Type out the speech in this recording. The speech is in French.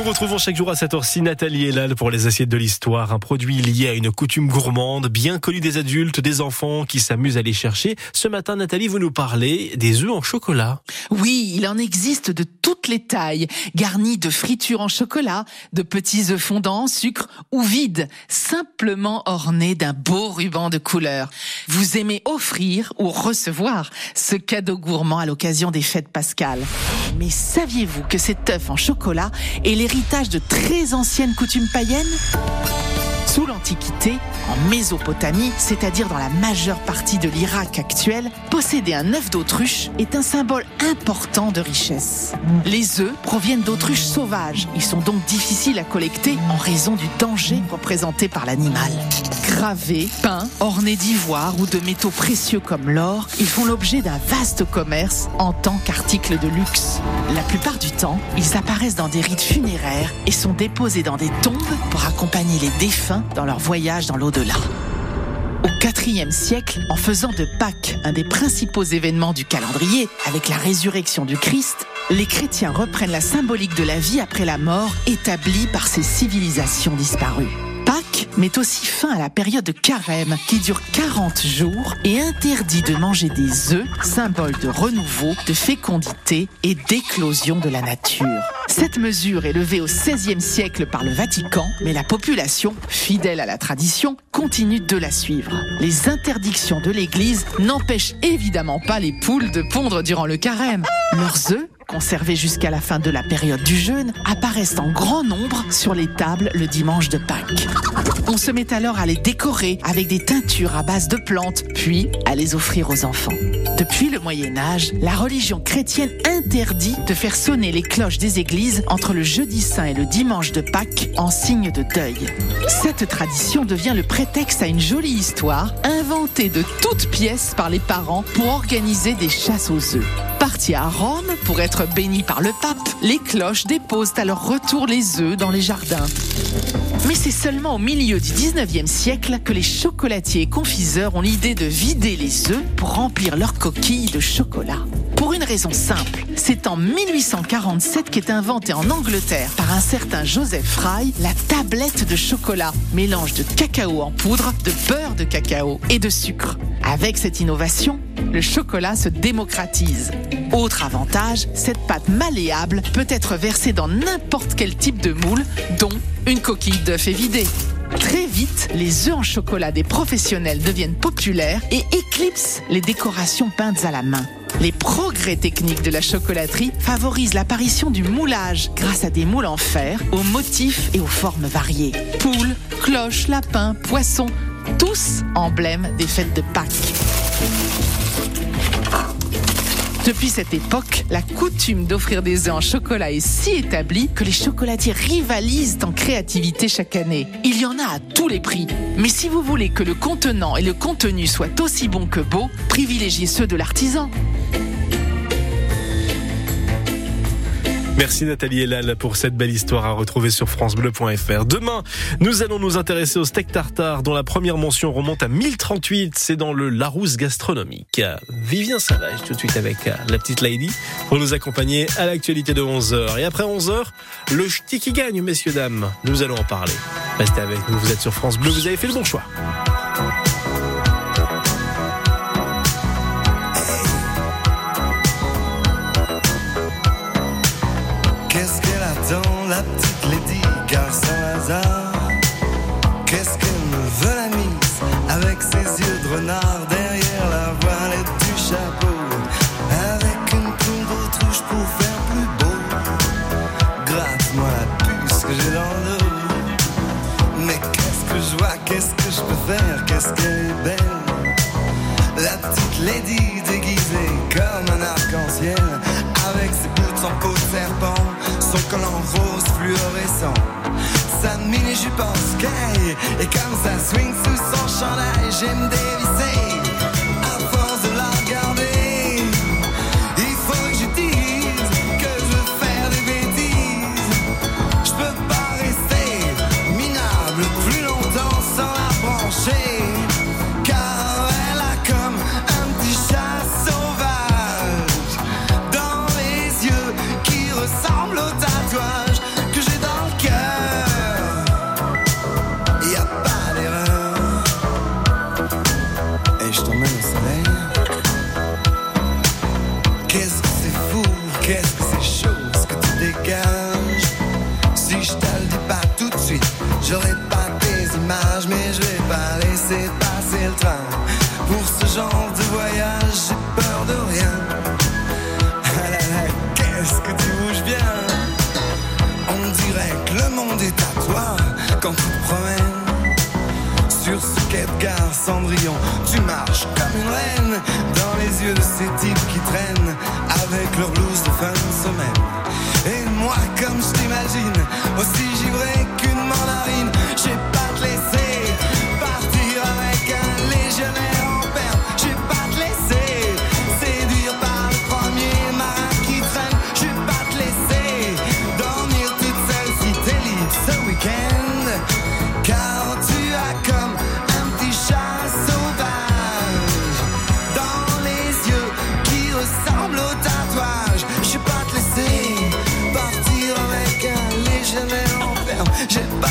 Nous retrouvons chaque jour à cette heure-ci Nathalie Elal pour les assiettes de l'histoire, un produit lié à une coutume gourmande, bien connue des adultes, des enfants qui s'amusent à les chercher. Ce matin, Nathalie, vous nous parlez des œufs en chocolat. Oui, il en existe de toutes les tailles, garnis de fritures en chocolat, de petits œufs fondants en sucre ou vides, simplement ornés d'un beau ruban de couleur. Vous aimez offrir ou recevoir ce cadeau gourmand à l'occasion des fêtes pascales. Mais saviez-vous que cet œuf en chocolat est l'héritage de très anciennes coutumes païennes? Sous l'Antiquité, en Mésopotamie, c'est-à-dire dans la majeure partie de l'Irak actuel, posséder un œuf d'autruche est un symbole important de richesse. Les œufs proviennent d'autruches sauvages. Ils sont donc difficiles à collecter en raison du danger représenté par l'animal. Gravés, peints, ornés d'ivoire ou de métaux précieux comme l'or, ils font l'objet d'un vaste commerce en tant qu'articles de luxe. La plupart du temps, ils apparaissent dans des rites funéraires et sont déposés dans des tombes pour accompagner les défunts dans leur voyage dans l'au-delà. Au IVe siècle, en faisant de Pâques un des principaux événements du calendrier, avec la résurrection du Christ, les chrétiens reprennent la symbolique de la vie après la mort établie par ces civilisations disparues. Pâques met aussi fin à la période de carême qui dure 40 jours et interdit de manger des œufs, symbole de renouveau, de fécondité et d'éclosion de la nature. Cette mesure est levée au XVIe siècle par le Vatican, mais la population, fidèle à la tradition, continue de la suivre. Les interdictions de l'Église n'empêchent évidemment pas les poules de pondre durant le carême. Leurs œufs conservés jusqu'à la fin de la période du jeûne, apparaissent en grand nombre sur les tables le dimanche de Pâques. On se met alors à les décorer avec des teintures à base de plantes, puis à les offrir aux enfants. Depuis le Moyen Âge, la religion chrétienne interdit de faire sonner les cloches des églises entre le jeudi saint et le dimanche de Pâques en signe de deuil. Cette tradition devient le prétexte à une jolie histoire inventée de toutes pièces par les parents pour organiser des chasses aux œufs. Partis à Rome pour être bénis par le pape, les cloches déposent à leur retour les œufs dans les jardins. Mais c'est seulement au milieu du 19e siècle que les chocolatiers et confiseurs ont l'idée de vider les œufs pour remplir leurs coquilles de chocolat. Pour une raison simple, c'est en 1847 qu'est inventée en Angleterre par un certain Joseph Fry la tablette de chocolat, mélange de cacao en poudre, de beurre de cacao et de sucre. Avec cette innovation, le chocolat se démocratise. Autre avantage, cette pâte malléable peut être versée dans n'importe quel type de moule, dont une coquille d'œuf évidée. Très vite, les œufs en chocolat des professionnels deviennent populaires et éclipsent les décorations peintes à la main. Les progrès techniques de la chocolaterie favorisent l'apparition du moulage grâce à des moules en fer aux motifs et aux formes variées. Poules, cloches, lapins, poissons, tous emblèmes des fêtes de Pâques. Depuis cette époque, la coutume d'offrir des œufs en chocolat est si établie que les chocolatiers rivalisent en créativité chaque année. Il y en a à tous les prix. Mais si vous voulez que le contenant et le contenu soient aussi bons que beaux, privilégiez ceux de l'artisan. Merci Nathalie Elal pour cette belle histoire à retrouver sur francebleu.fr. Demain, nous allons nous intéresser au steak tartare dont la première mention remonte à 1038. C'est dans le Larousse gastronomique. Vivien Savage tout de suite avec la petite lady pour nous accompagner à l'actualité de 11h. Et après 11h, le ch'ti qui gagne, messieurs, dames. Nous allons en parler. Restez avec nous, vous êtes sur France Bleu, vous avez fait le bon choix. Attend, la petite Lady, car hasard Qu'est-ce qu'elle me veut la mise, avec ses yeux de renard derrière la voilette du chapeau? Avec une poule d'autruche pour faire plus beau. Gratte-moi la puce que j'ai dans le dos. Mais qu'est-ce que je vois, qu'est-ce que je peux faire, qu'est-ce qu'elle est belle? La petite Lady déguisée comme un arc-en-ciel Avec ses boots en peau de serpent son collant fluorescent, sa mini jupe en sky, et comme ça swing sous son chandail, j'aime dévisser. Qu'est-ce que ces choses que tu dégages? Si je te le dis pas tout de suite, j'aurai pas tes images, mais je vais pas laisser passer le train. Pour ce genre de voyage, j'ai peur de rien. Ah là là, qu'est-ce que tu bouges bien? On dirait que le monde est à toi quand tu promènes. Sur ce quai de gare Cendrillon, tu marches comme une reine dans les yeux de ces types qui traînent avec leur blouse de fin de semaine. Et moi, comme je t'imagine, aussi givré qu'une mandarine, J'ai pas